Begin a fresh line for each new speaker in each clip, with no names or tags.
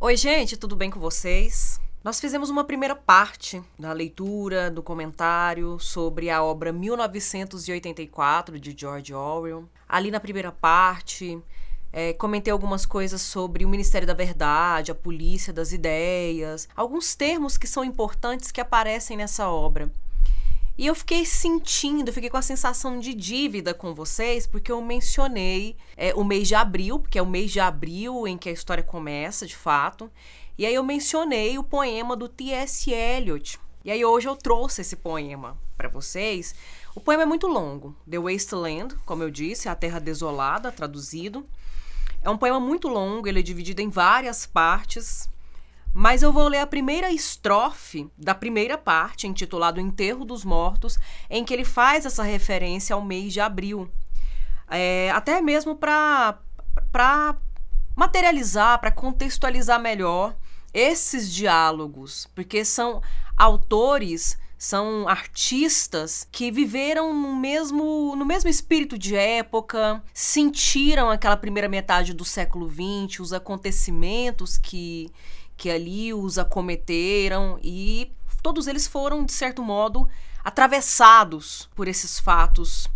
Oi, gente, tudo bem com vocês? Nós fizemos uma primeira parte da leitura, do comentário sobre a obra 1984 de George Orwell. Ali na primeira parte, é, comentei algumas coisas sobre o Ministério da Verdade, a polícia das ideias, alguns termos que são importantes que aparecem nessa obra. E eu fiquei sentindo, fiquei com a sensação de dívida com vocês, porque eu mencionei é, o mês de abril, porque é o mês de abril em que a história começa, de fato. E aí eu mencionei o poema do T.S. Eliot. E aí hoje eu trouxe esse poema para vocês. O poema é muito longo. The Wasteland, como eu disse, A Terra Desolada, traduzido. É um poema muito longo, ele é dividido em várias partes. Mas eu vou ler a primeira estrofe da primeira parte, intitulado Enterro dos Mortos, em que ele faz essa referência ao mês de abril. É, até mesmo para materializar, para contextualizar melhor esses diálogos, porque são autores são artistas que viveram no mesmo, no mesmo espírito de época, sentiram aquela primeira metade do século XX, os acontecimentos que, que ali os acometeram e todos eles foram, de certo modo, atravessados por esses fatos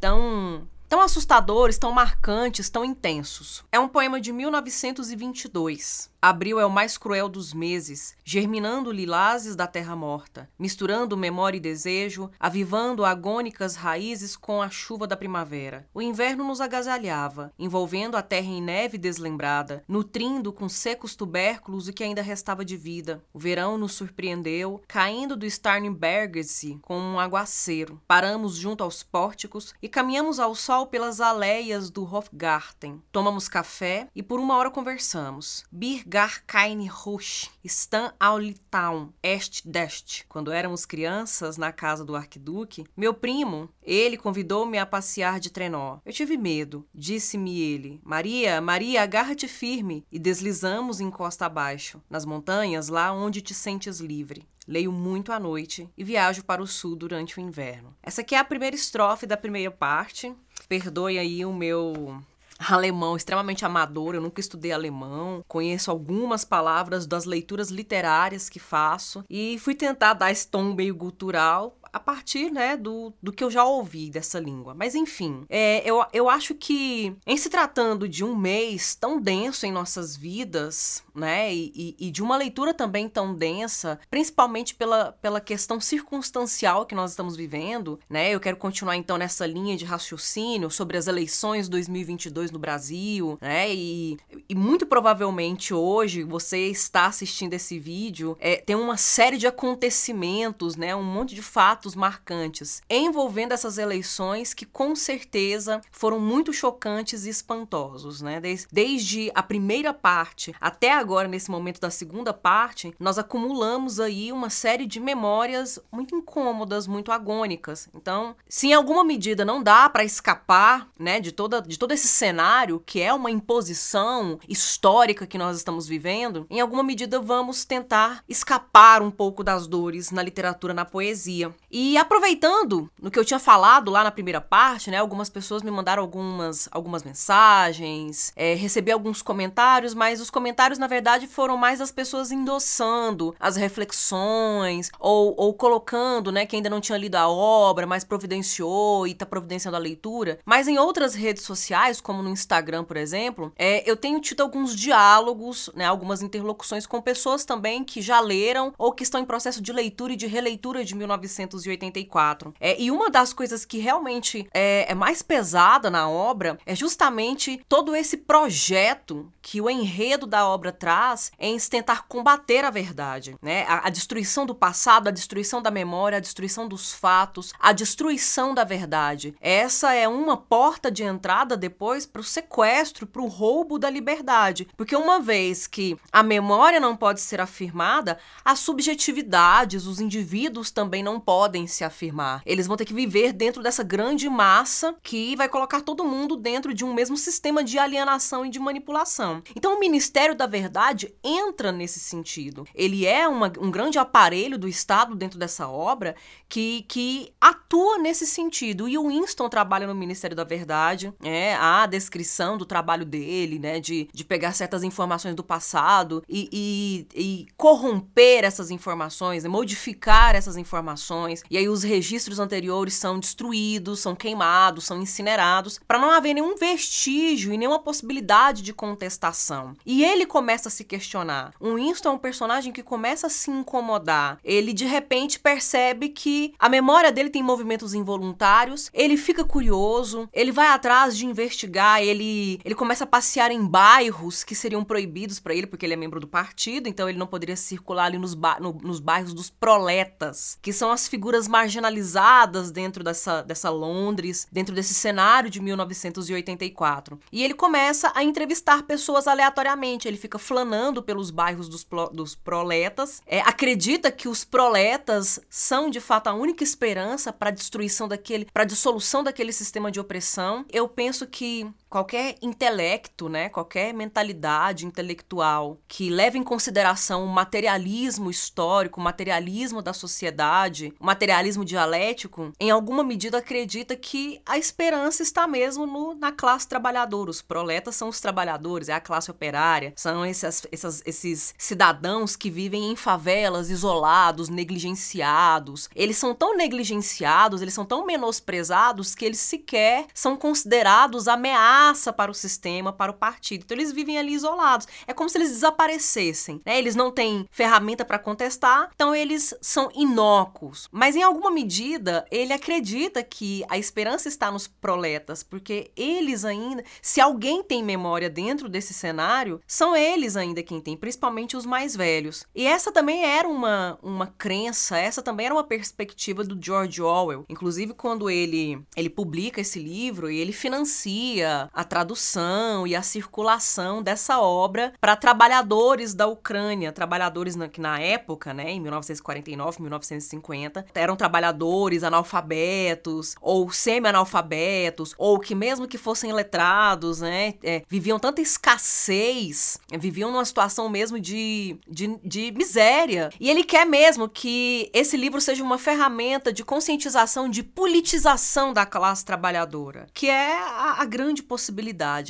tão tão assustadores, tão marcantes, tão intensos. É um poema de 1922. Abril é o mais cruel dos meses, germinando lilazes da terra morta, misturando memória e desejo, avivando agônicas raízes com a chuva da primavera. O inverno nos agasalhava, envolvendo a terra em neve deslembrada, nutrindo com secos tubérculos o que ainda restava de vida. O verão nos surpreendeu, caindo do Starnbergersee com um aguaceiro. Paramos junto aos pórticos e caminhamos ao sol pelas aleias do Hofgarten. Tomamos café e por uma hora conversamos. Bir Gar keine Rush, Stan Aulitown, Est-Dest. Quando éramos crianças, na casa do arquiduque, meu primo, ele convidou-me a passear de trenó. Eu tive medo. Disse-me ele, Maria, Maria, agarra-te firme. E deslizamos em costa abaixo, nas montanhas, lá onde te sentes livre. Leio muito à noite e viajo para o sul durante o inverno. Essa aqui é a primeira estrofe da primeira parte. Perdoe aí o meu alemão extremamente amador, eu nunca estudei alemão, conheço algumas palavras das leituras literárias que faço e fui tentar dar esse tom meio cultural a partir né, do, do que eu já ouvi dessa língua. Mas enfim, é, eu, eu acho que em se tratando de um mês tão denso em nossas vidas, né, e, e de uma leitura também tão densa, principalmente pela, pela questão circunstancial que nós estamos vivendo, né, eu quero continuar então nessa linha de raciocínio sobre as eleições 2022 no Brasil, né, e, e muito provavelmente hoje você está assistindo esse vídeo, é, tem uma série de acontecimentos, né, um monte de fatos fatos marcantes envolvendo essas eleições que com certeza foram muito chocantes e espantosos, né? Desde a primeira parte até agora, nesse momento da segunda parte, nós acumulamos aí uma série de memórias muito incômodas, muito agônicas. Então, se em alguma medida não dá para escapar, né, de toda de todo esse cenário que é uma imposição histórica que nós estamos vivendo, em alguma medida vamos tentar escapar um pouco das dores na literatura, na poesia. E aproveitando no que eu tinha falado lá na primeira parte, né? Algumas pessoas me mandaram algumas, algumas mensagens, é, recebi alguns comentários, mas os comentários, na verdade, foram mais as pessoas endossando as reflexões ou, ou colocando, né, que ainda não tinha lido a obra, mas providenciou e tá providenciando a leitura. Mas em outras redes sociais, como no Instagram, por exemplo, é, eu tenho tido alguns diálogos, né, algumas interlocuções com pessoas também que já leram ou que estão em processo de leitura e de releitura de 1900 1984. É, e uma das coisas que realmente é, é mais pesada na obra é justamente todo esse projeto que o enredo da obra traz em tentar combater a verdade, né? A, a, destruição do passado, a destruição da memória, a destruição dos fatos, a destruição da verdade. Essa é uma porta de entrada depois para o sequestro, para o roubo da liberdade, porque uma vez que a memória não pode ser afirmada, as subjetividades, os indivíduos também não podem podem se afirmar. Eles vão ter que viver dentro dessa grande massa que vai colocar todo mundo dentro de um mesmo sistema de alienação e de manipulação. Então, o Ministério da Verdade entra nesse sentido. Ele é uma, um grande aparelho do Estado dentro dessa obra que, que atua nesse sentido. E o Winston trabalha no Ministério da Verdade, é a descrição do trabalho dele, né, de, de pegar certas informações do passado e, e, e corromper essas informações, modificar essas informações. E aí os registros anteriores são destruídos, são queimados, são incinerados, para não haver nenhum vestígio e nenhuma possibilidade de contestação. E ele começa a se questionar. O Winston é um personagem que começa a se incomodar. Ele de repente percebe que a memória dele tem movimentos involuntários, ele fica curioso, ele vai atrás de investigar, ele, ele começa a passear em bairros que seriam proibidos para ele, porque ele é membro do partido, então ele não poderia circular ali nos, ba no, nos bairros dos proletas, que são as figuras marginalizadas dentro dessa, dessa Londres, dentro desse cenário de 1984. E ele começa a entrevistar pessoas aleatoriamente, ele fica flanando pelos bairros dos, dos proletas, é, acredita que os proletas são de fato a única esperança para a destruição daquele, para a dissolução daquele sistema de opressão. Eu penso que qualquer intelecto, né, qualquer mentalidade intelectual que leve em consideração o materialismo histórico, o materialismo da sociedade, o materialismo dialético, em alguma medida acredita que a esperança está mesmo no, na classe trabalhadora. Os proletas são os trabalhadores, é a classe operária, são esses, esses, esses cidadãos que vivem em favelas, isolados, negligenciados. Eles são tão negligenciados, eles são tão menosprezados que eles sequer são considerados ameaças ameaça para o sistema, para o partido. Então eles vivem ali isolados. É como se eles desaparecessem, né? Eles não têm ferramenta para contestar, então eles são inócuos. Mas em alguma medida, ele acredita que a esperança está nos proletas, porque eles ainda, se alguém tem memória dentro desse cenário, são eles ainda quem tem, principalmente os mais velhos. E essa também era uma, uma crença, essa também era uma perspectiva do George Orwell. Inclusive, quando ele, ele publica esse livro e ele financia a tradução e a circulação dessa obra para trabalhadores da Ucrânia, trabalhadores na, que na época, né, em 1949, 1950, eram trabalhadores analfabetos ou semi-analfabetos ou que mesmo que fossem letrados, né, é, viviam tanta escassez, viviam numa situação mesmo de, de, de miséria. E ele quer mesmo que esse livro seja uma ferramenta de conscientização, de politização da classe trabalhadora, que é a, a grande possibilidade,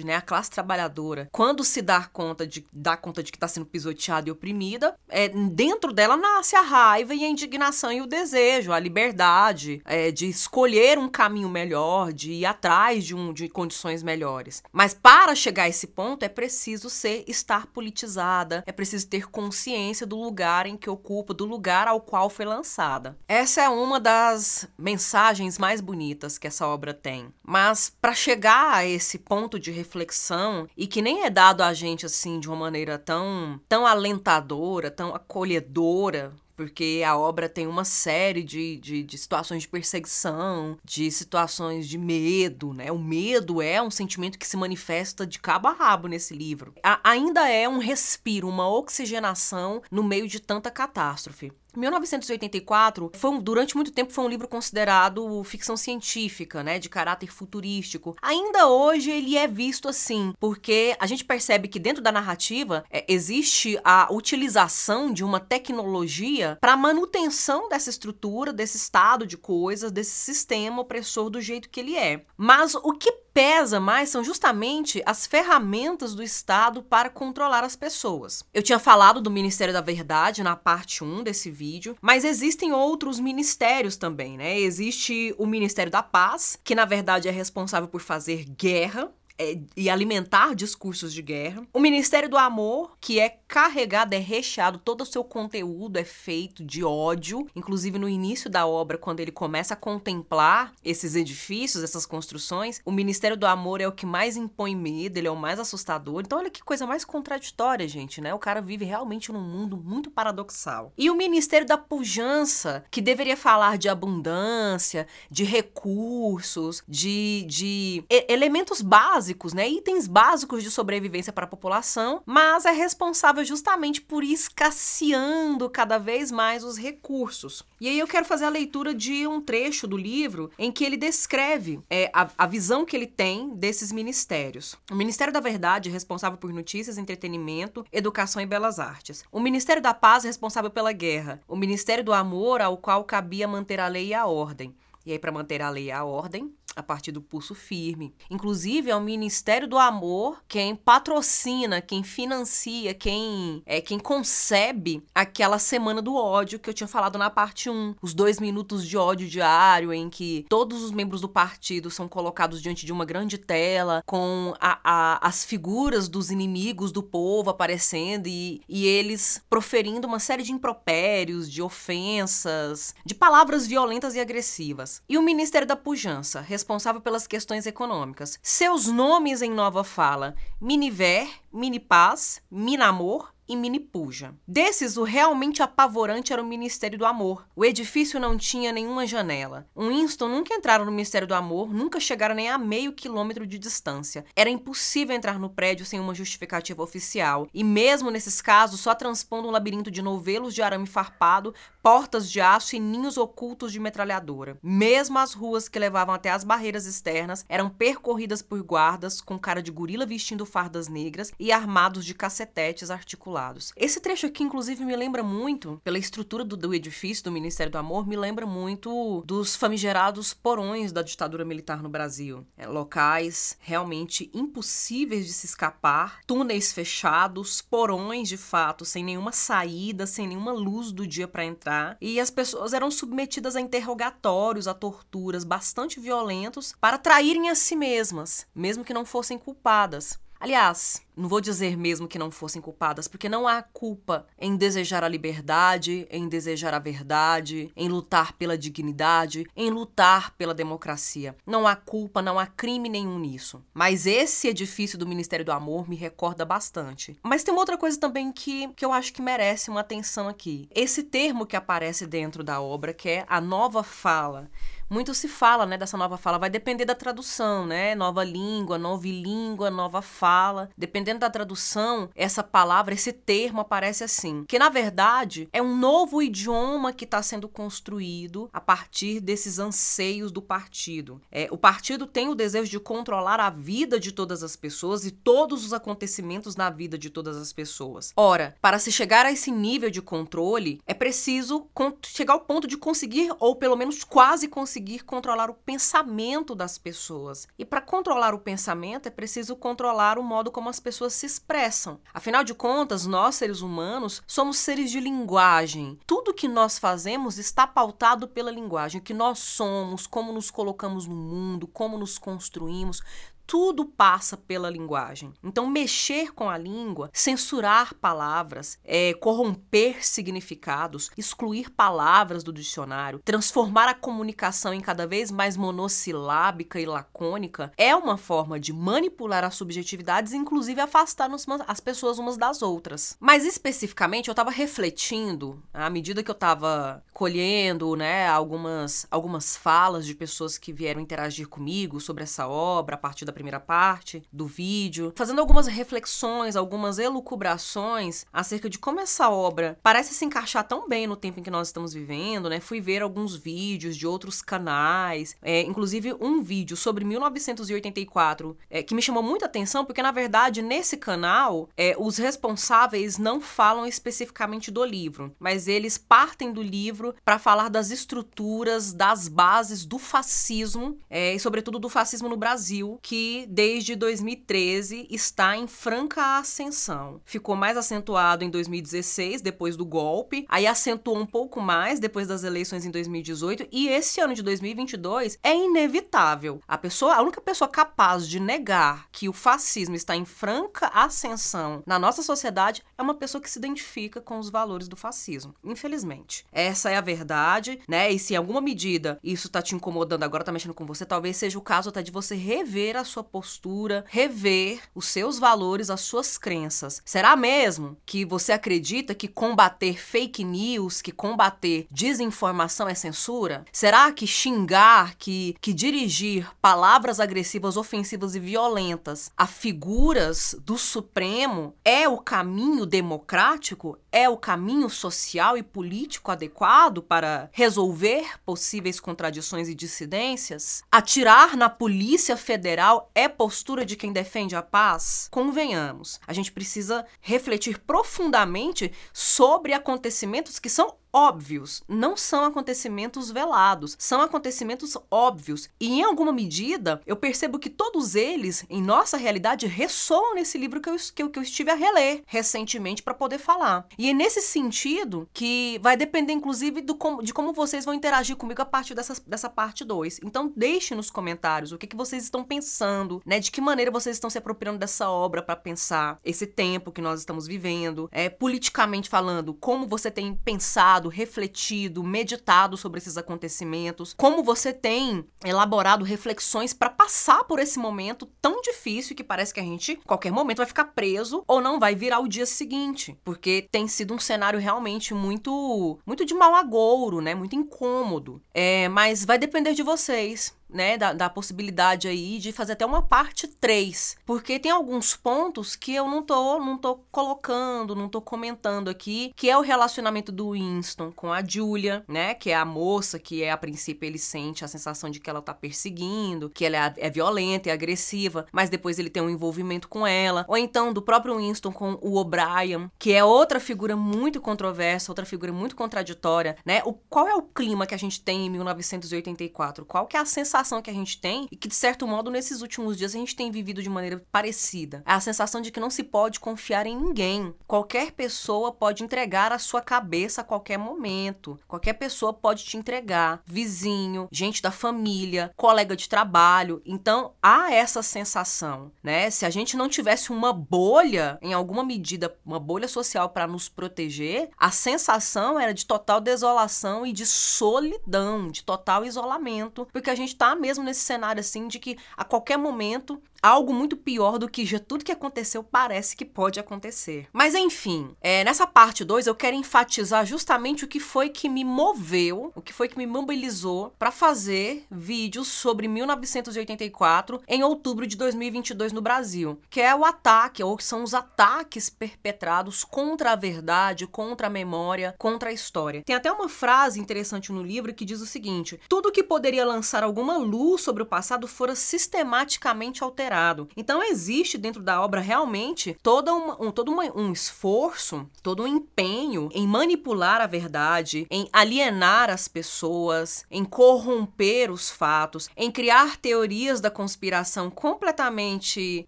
né? A classe trabalhadora, quando se dá conta de, dá conta de que está sendo pisoteada e oprimida, é, dentro dela nasce a raiva e a indignação e o desejo, a liberdade é, de escolher um caminho melhor, de ir atrás de, um, de condições melhores. Mas para chegar a esse ponto é preciso ser estar politizada, é preciso ter consciência do lugar em que ocupa, do lugar ao qual foi lançada. Essa é uma das mensagens mais bonitas que essa obra tem. Mas para chegar a esse esse ponto de reflexão e que nem é dado a gente assim de uma maneira tão, tão alentadora, tão acolhedora, porque a obra tem uma série de, de, de, situações de perseguição, de situações de medo, né? O medo é um sentimento que se manifesta de cabo a rabo nesse livro. A, ainda é um respiro, uma oxigenação no meio de tanta catástrofe. 1984 foi um, durante muito tempo foi um livro considerado ficção científica, né, de caráter futurístico. Ainda hoje ele é visto assim, porque a gente percebe que dentro da narrativa é, existe a utilização de uma tecnologia para manutenção dessa estrutura, desse estado de coisas, desse sistema opressor do jeito que ele é. Mas o que pesa mais são justamente as ferramentas do Estado para controlar as pessoas. Eu tinha falado do Ministério da Verdade na parte 1 desse vídeo, mas existem outros ministérios também, né? Existe o Ministério da Paz, que na verdade é responsável por fazer guerra é, e alimentar discursos de guerra. O Ministério do Amor, que é carregado, é recheado, todo o seu conteúdo é feito de ódio. Inclusive, no início da obra, quando ele começa a contemplar esses edifícios, essas construções, o Ministério do Amor é o que mais impõe medo, ele é o mais assustador. Então, olha que coisa mais contraditória, gente, né? O cara vive realmente num mundo muito paradoxal. E o Ministério da Pujança, que deveria falar de abundância, de recursos, de, de elementos básicos né? Itens básicos de sobrevivência para a população, mas é responsável responsável justamente por escasseando cada vez mais os recursos. E aí eu quero fazer a leitura de um trecho do livro em que ele descreve é, a, a visão que ele tem desses ministérios. O Ministério da Verdade responsável por notícias, entretenimento, educação e belas artes. O Ministério da Paz responsável pela guerra. O Ministério do Amor, ao qual cabia manter a lei e a ordem. E aí, para manter a lei e a ordem, a partir do pulso firme. Inclusive, é o Ministério do Amor quem patrocina, quem financia, quem é quem concebe aquela semana do ódio que eu tinha falado na parte 1. Os dois minutos de ódio diário, em que todos os membros do partido são colocados diante de uma grande tela, com a, a, as figuras dos inimigos do povo aparecendo e, e eles proferindo uma série de impropérios, de ofensas, de palavras violentas e agressivas. E o Ministério da Pujança, responsável pelas questões econômicas. Seus nomes em nova fala: Miniver, Minipaz, Minamor e Minipuja. Desses, o realmente apavorante era o Ministério do Amor. O edifício não tinha nenhuma janela. Um Winston nunca entraram no Ministério do Amor, nunca chegaram nem a meio quilômetro de distância. Era impossível entrar no prédio sem uma justificativa oficial. E mesmo nesses casos, só transpondo um labirinto de novelos de arame farpado, portas de aço e ninhos ocultos de metralhadora. Mesmo as ruas que levavam até as barreiras externas eram percorridas por guardas com cara de gorila vestindo fardas negras e armados de cacetetes articulados Esse trecho aqui, inclusive, me lembra muito, pela estrutura do, do edifício do Ministério do Amor, me lembra muito dos famigerados porões da ditadura militar no Brasil. É, locais realmente impossíveis de se escapar, túneis fechados, porões de fato, sem nenhuma saída, sem nenhuma luz do dia para entrar. E as pessoas eram submetidas a interrogatórios, a torturas bastante violentos para traírem a si mesmas, mesmo que não fossem culpadas. Aliás, não vou dizer mesmo que não fossem culpadas, porque não há culpa em desejar a liberdade, em desejar a verdade, em lutar pela dignidade, em lutar pela democracia. Não há culpa, não há crime nenhum nisso. Mas esse edifício do Ministério do Amor me recorda bastante. Mas tem uma outra coisa também que, que eu acho que merece uma atenção aqui. Esse termo que aparece dentro da obra, que é a nova fala muito se fala, né, dessa nova fala. Vai depender da tradução, né? Nova língua, língua, nova fala. Dependendo da tradução, essa palavra, esse termo aparece assim. Que na verdade é um novo idioma que está sendo construído a partir desses anseios do partido. É, o partido tem o desejo de controlar a vida de todas as pessoas e todos os acontecimentos na vida de todas as pessoas. Ora, para se chegar a esse nível de controle, é preciso chegar ao ponto de conseguir, ou pelo menos quase conseguir, conseguir controlar o pensamento das pessoas. E para controlar o pensamento é preciso controlar o modo como as pessoas se expressam. Afinal de contas, nós seres humanos somos seres de linguagem. Tudo que nós fazemos está pautado pela linguagem, o que nós somos, como nos colocamos no mundo, como nos construímos, tudo passa pela linguagem. Então, mexer com a língua, censurar palavras, é, corromper significados, excluir palavras do dicionário, transformar a comunicação em cada vez mais monossilábica e lacônica, é uma forma de manipular as subjetividades inclusive, afastar as pessoas umas das outras. Mas, especificamente, eu estava refletindo, à medida que eu estava colhendo né, algumas, algumas falas de pessoas que vieram interagir comigo sobre essa obra a partir da primeira parte do vídeo, fazendo algumas reflexões, algumas elucubrações acerca de como essa obra parece se encaixar tão bem no tempo em que nós estamos vivendo, né? Fui ver alguns vídeos de outros canais, é, inclusive um vídeo sobre 1984 é, que me chamou muita atenção, porque na verdade nesse canal é, os responsáveis não falam especificamente do livro, mas eles partem do livro para falar das estruturas, das bases do fascismo é, e sobretudo do fascismo no Brasil, que desde 2013 está em franca ascensão. Ficou mais acentuado em 2016, depois do golpe, aí acentuou um pouco mais depois das eleições em 2018 e esse ano de 2022 é inevitável. A pessoa, a única pessoa capaz de negar que o fascismo está em franca ascensão na nossa sociedade é uma pessoa que se identifica com os valores do fascismo. Infelizmente. Essa é a verdade, né? E se em alguma medida isso tá te incomodando agora, tá mexendo com você, talvez seja o caso até de você rever a sua sua postura, rever os seus valores, as suas crenças. Será mesmo que você acredita que combater fake news, que combater desinformação é censura? Será que xingar, que, que dirigir palavras agressivas, ofensivas e violentas a figuras do Supremo é o caminho democrático? É o caminho social e político adequado para resolver possíveis contradições e dissidências? Atirar na Polícia Federal é postura de quem defende a paz? Convenhamos, a gente precisa refletir profundamente sobre acontecimentos que são óbvios, não são acontecimentos velados, são acontecimentos óbvios. E em alguma medida, eu percebo que todos eles, em nossa realidade, ressoam nesse livro que eu, que eu, que eu estive a reler recentemente para poder falar. E é nesse sentido que vai depender, inclusive, do com, de como vocês vão interagir comigo a partir dessa, dessa parte 2. Então, deixe nos comentários o que, que vocês estão pensando, né? De que maneira vocês estão se apropriando dessa obra para pensar esse tempo que nós estamos vivendo, é, politicamente falando, como você tem pensado refletido, meditado sobre esses acontecimentos, como você tem elaborado reflexões para passar por esse momento tão difícil que parece que a gente, qualquer momento, vai ficar preso ou não vai virar o dia seguinte, porque tem sido um cenário realmente muito, muito de mau agouro, né? Muito incômodo. É, mas vai depender de vocês né, da, da, possibilidade aí de fazer até uma parte 3, porque tem alguns pontos que eu não tô, não tô colocando, não tô comentando aqui, que é o relacionamento do Winston com a Julia, né, que é a moça que é a princípio ele sente a sensação de que ela tá perseguindo, que ela é, é violenta e agressiva, mas depois ele tem um envolvimento com ela, ou então do próprio Winston com o O'Brien, que é outra figura muito controversa, outra figura muito contraditória, né? O qual é o clima que a gente tem em 1984? Qual que é a sensação sensação que a gente tem e que, de certo modo, nesses últimos dias a gente tem vivido de maneira parecida. É a sensação de que não se pode confiar em ninguém. Qualquer pessoa pode entregar a sua cabeça a qualquer momento. Qualquer pessoa pode te entregar. Vizinho, gente da família, colega de trabalho. Então, há essa sensação, né? Se a gente não tivesse uma bolha, em alguma medida, uma bolha social para nos proteger, a sensação era de total desolação e de solidão, de total isolamento, porque a gente está mesmo nesse cenário assim de que a qualquer momento algo muito pior do que já tudo que aconteceu parece que pode acontecer. Mas enfim, é, nessa parte 2 eu quero enfatizar justamente o que foi que me moveu, o que foi que me mobilizou para fazer vídeos sobre 1984 em outubro de 2022 no Brasil, que é o ataque, ou são os ataques perpetrados contra a verdade, contra a memória, contra a história. Tem até uma frase interessante no livro que diz o seguinte: tudo que poderia lançar alguma luz sobre o passado fora sistematicamente alterado. Então existe dentro da obra realmente todo, uma, um, todo uma, um esforço, todo um empenho em manipular a verdade, em alienar as pessoas, em corromper os fatos, em criar teorias da conspiração completamente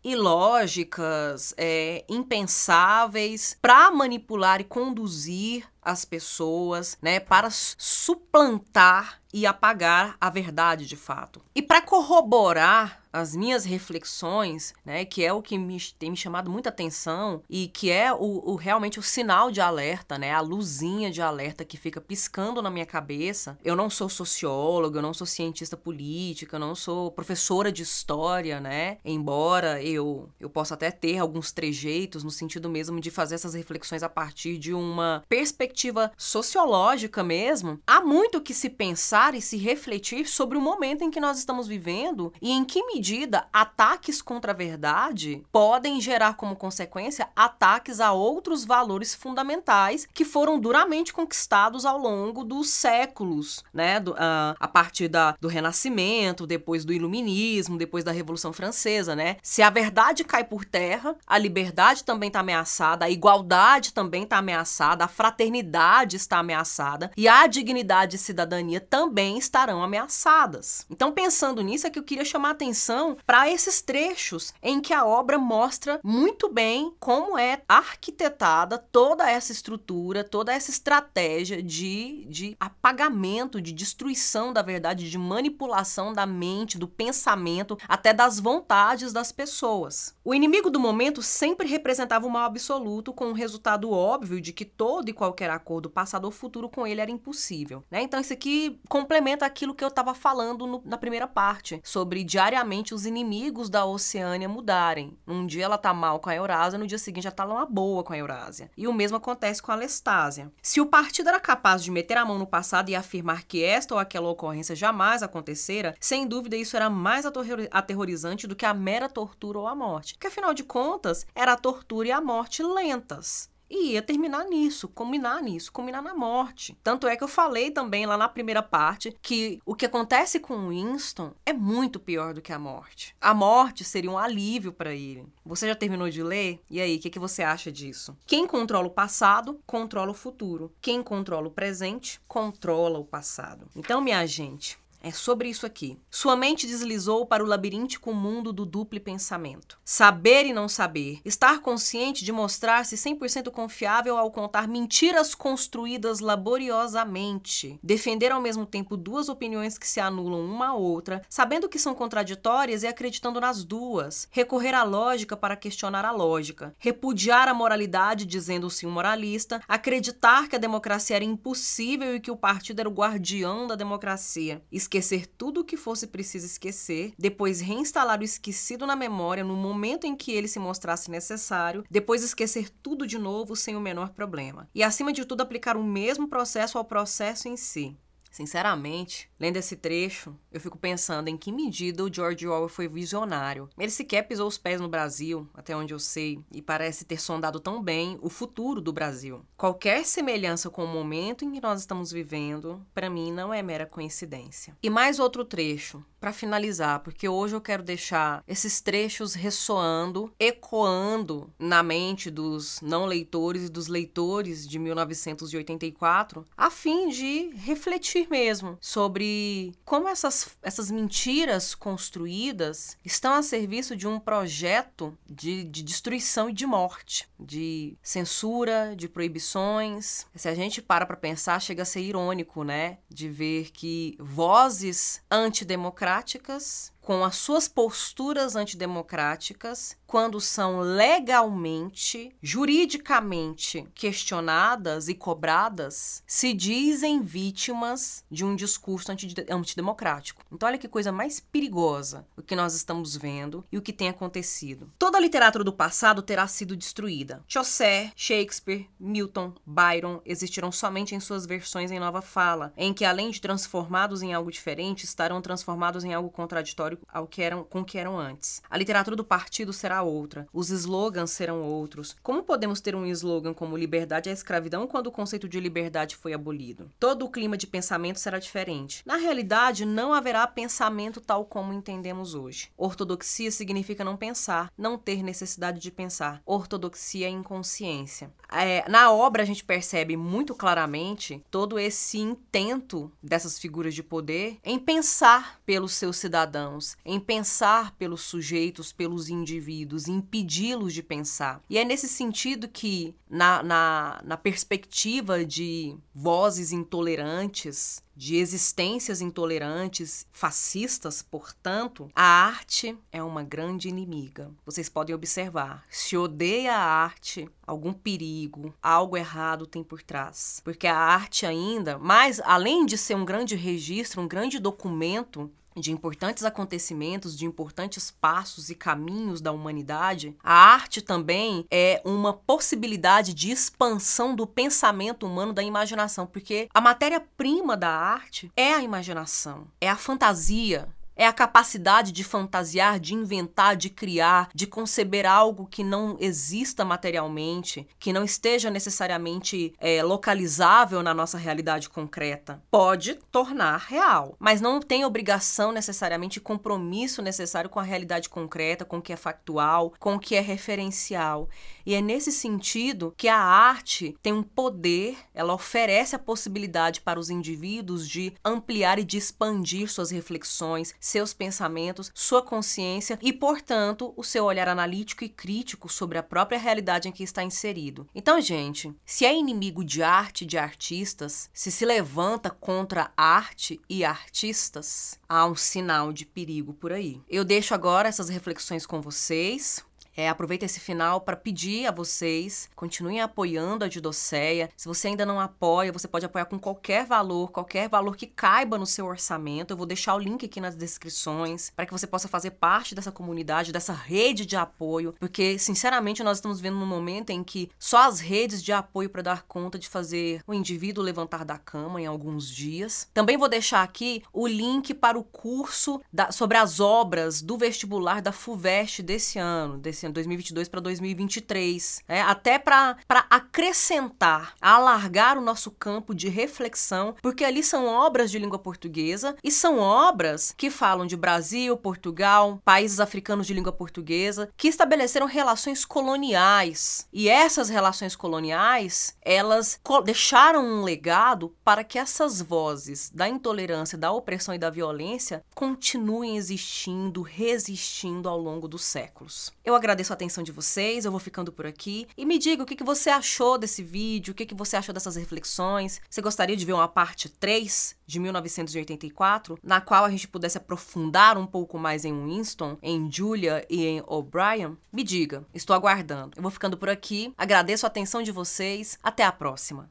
ilógicas, é, impensáveis, para manipular e conduzir as pessoas, né, para suplantar e apagar a verdade de fato. E para corroborar as minhas reflexões, né, que é o que me, tem me chamado muita atenção e que é o, o, realmente o sinal de alerta, né, a luzinha de alerta que fica piscando na minha cabeça. Eu não sou socióloga, eu não sou cientista política, eu não sou professora de história, né, embora eu, eu possa até ter alguns trejeitos no sentido mesmo de fazer essas reflexões a partir de uma perspectiva sociológica mesmo. Há muito que se pensar e se refletir sobre o momento em que nós estamos vivendo e em que medida ataques contra a verdade podem gerar como consequência ataques a outros valores fundamentais que foram duramente conquistados ao longo dos séculos, né? Do, uh, a partir da, do Renascimento, depois do Iluminismo, depois da Revolução Francesa, né? Se a verdade cai por terra, a liberdade também está ameaçada, a igualdade também está ameaçada, a fraternidade está ameaçada e a dignidade e cidadania também estarão ameaçadas. Então, pensando nisso, é que eu queria chamar atenção para esses trechos em que a obra mostra muito bem como é arquitetada toda essa estrutura, toda essa estratégia de, de apagamento, de destruição da verdade, de manipulação da mente, do pensamento, até das vontades das pessoas. O inimigo do momento sempre representava o mal absoluto, com o resultado óbvio de que todo e qualquer acordo passado ou futuro com ele era impossível. Né? Então, isso aqui, com complementa aquilo que eu estava falando no, na primeira parte, sobre diariamente os inimigos da Oceânia mudarem. Um dia ela tá mal com a Eurásia, no dia seguinte já tá uma boa com a Eurásia. E o mesmo acontece com a Lestásia. Se o partido era capaz de meter a mão no passado e afirmar que esta ou aquela ocorrência jamais acontecera, sem dúvida isso era mais aterrorizante do que a mera tortura ou a morte. Porque afinal de contas, era a tortura e a morte lentas e ia terminar nisso, combinar nisso, combinar na morte. Tanto é que eu falei também lá na primeira parte que o que acontece com Winston é muito pior do que a morte. A morte seria um alívio para ele. Você já terminou de ler? E aí, o que, que você acha disso? Quem controla o passado, controla o futuro. Quem controla o presente, controla o passado. Então, minha gente, é sobre isso aqui. Sua mente deslizou para o labiríntico mundo do duplo pensamento. Saber e não saber. Estar consciente de mostrar-se 100% confiável ao contar mentiras construídas laboriosamente. Defender ao mesmo tempo duas opiniões que se anulam uma à outra, sabendo que são contraditórias e acreditando nas duas. Recorrer à lógica para questionar a lógica. Repudiar a moralidade dizendo-se um moralista. Acreditar que a democracia era impossível e que o partido era o guardião da democracia esquecer tudo o que fosse preciso esquecer, depois reinstalar o esquecido na memória no momento em que ele se mostrasse necessário, depois esquecer tudo de novo sem o menor problema. E acima de tudo, aplicar o mesmo processo ao processo em si. Sinceramente, lendo esse trecho, eu fico pensando em que medida o George Orwell foi visionário. Ele sequer pisou os pés no Brasil, até onde eu sei, e parece ter sondado tão bem o futuro do Brasil. Qualquer semelhança com o momento em que nós estamos vivendo, para mim, não é mera coincidência. E mais outro trecho, para finalizar, porque hoje eu quero deixar esses trechos ressoando, ecoando na mente dos não leitores e dos leitores de 1984, a fim de refletir mesmo sobre como essas, essas mentiras construídas estão a serviço de um projeto de, de destruição e de morte, de censura, de proibições. Se a gente para para pensar, chega a ser irônico, né? De ver que vozes antidemocráticas com as suas posturas antidemocráticas, quando são legalmente, juridicamente questionadas e cobradas, se dizem vítimas de um discurso antidemocrático. Então, olha que coisa mais perigosa o que nós estamos vendo e o que tem acontecido. Toda a literatura do passado terá sido destruída. Chaucer, Shakespeare, Milton, Byron existirão somente em suas versões em nova fala, em que, além de transformados em algo diferente, estarão transformados em algo contraditório ao que eram, com que eram antes. A literatura do partido será outra, os slogans serão outros. Como podemos ter um slogan como liberdade é escravidão quando o conceito de liberdade foi abolido? Todo o clima de pensamento será diferente. Na realidade, não haverá pensamento tal como entendemos hoje. Ortodoxia significa não pensar, não ter necessidade de pensar. Ortodoxia é inconsciência. É, na obra, a gente percebe muito claramente todo esse intento dessas figuras de poder em pensar pelos seus cidadãos, em pensar pelos sujeitos, pelos indivíduos, impedi-los de pensar. E é nesse sentido que, na, na, na perspectiva de vozes intolerantes, de existências intolerantes, fascistas, portanto, a arte é uma grande inimiga. Vocês podem observar, se odeia a arte, algum perigo, algo errado tem por trás. Porque a arte ainda, mais além de ser um grande registro, um grande documento de importantes acontecimentos, de importantes passos e caminhos da humanidade, a arte também é uma possibilidade de expansão do pensamento humano, da imaginação, porque a matéria-prima da arte é a imaginação, é a fantasia, é a capacidade de fantasiar, de inventar, de criar, de conceber algo que não exista materialmente, que não esteja necessariamente é, localizável na nossa realidade concreta. Pode tornar real, mas não tem obrigação necessariamente, compromisso necessário com a realidade concreta, com o que é factual, com o que é referencial. E é nesse sentido que a arte tem um poder, ela oferece a possibilidade para os indivíduos de ampliar e de expandir suas reflexões, seus pensamentos, sua consciência e, portanto, o seu olhar analítico e crítico sobre a própria realidade em que está inserido. Então, gente, se é inimigo de arte de artistas, se se levanta contra arte e artistas, há um sinal de perigo por aí. Eu deixo agora essas reflexões com vocês. É, esse final para pedir a vocês, continuem apoiando a Didoceia. Se você ainda não apoia, você pode apoiar com qualquer valor, qualquer valor que caiba no seu orçamento. Eu vou deixar o link aqui nas descrições para que você possa fazer parte dessa comunidade, dessa rede de apoio, porque sinceramente nós estamos vendo um momento em que só as redes de apoio para dar conta de fazer o indivíduo levantar da cama em alguns dias. Também vou deixar aqui o link para o curso da, sobre as obras do vestibular da FUVEST desse ano, desse ano 2022 para 2023, né? até para acrescentar, alargar o nosso campo de reflexão, porque ali são obras de língua portuguesa e são obras que falam de Brasil, Portugal, países africanos de língua portuguesa, que estabeleceram relações coloniais. E essas relações coloniais, elas deixaram um legado para que essas vozes da intolerância, da opressão e da violência continuem existindo, resistindo ao longo dos séculos. Eu agradeço a atenção de vocês, eu vou ficando por aqui e me diga o que, que você achou desse vídeo, o que, que você achou dessas reflexões. Você gostaria de ver uma parte 3 de 1984, na qual a gente pudesse aprofundar um pouco mais em Winston, em Julia e em O'Brien? Me diga, estou aguardando. Eu vou ficando por aqui, agradeço a atenção de vocês, até a próxima.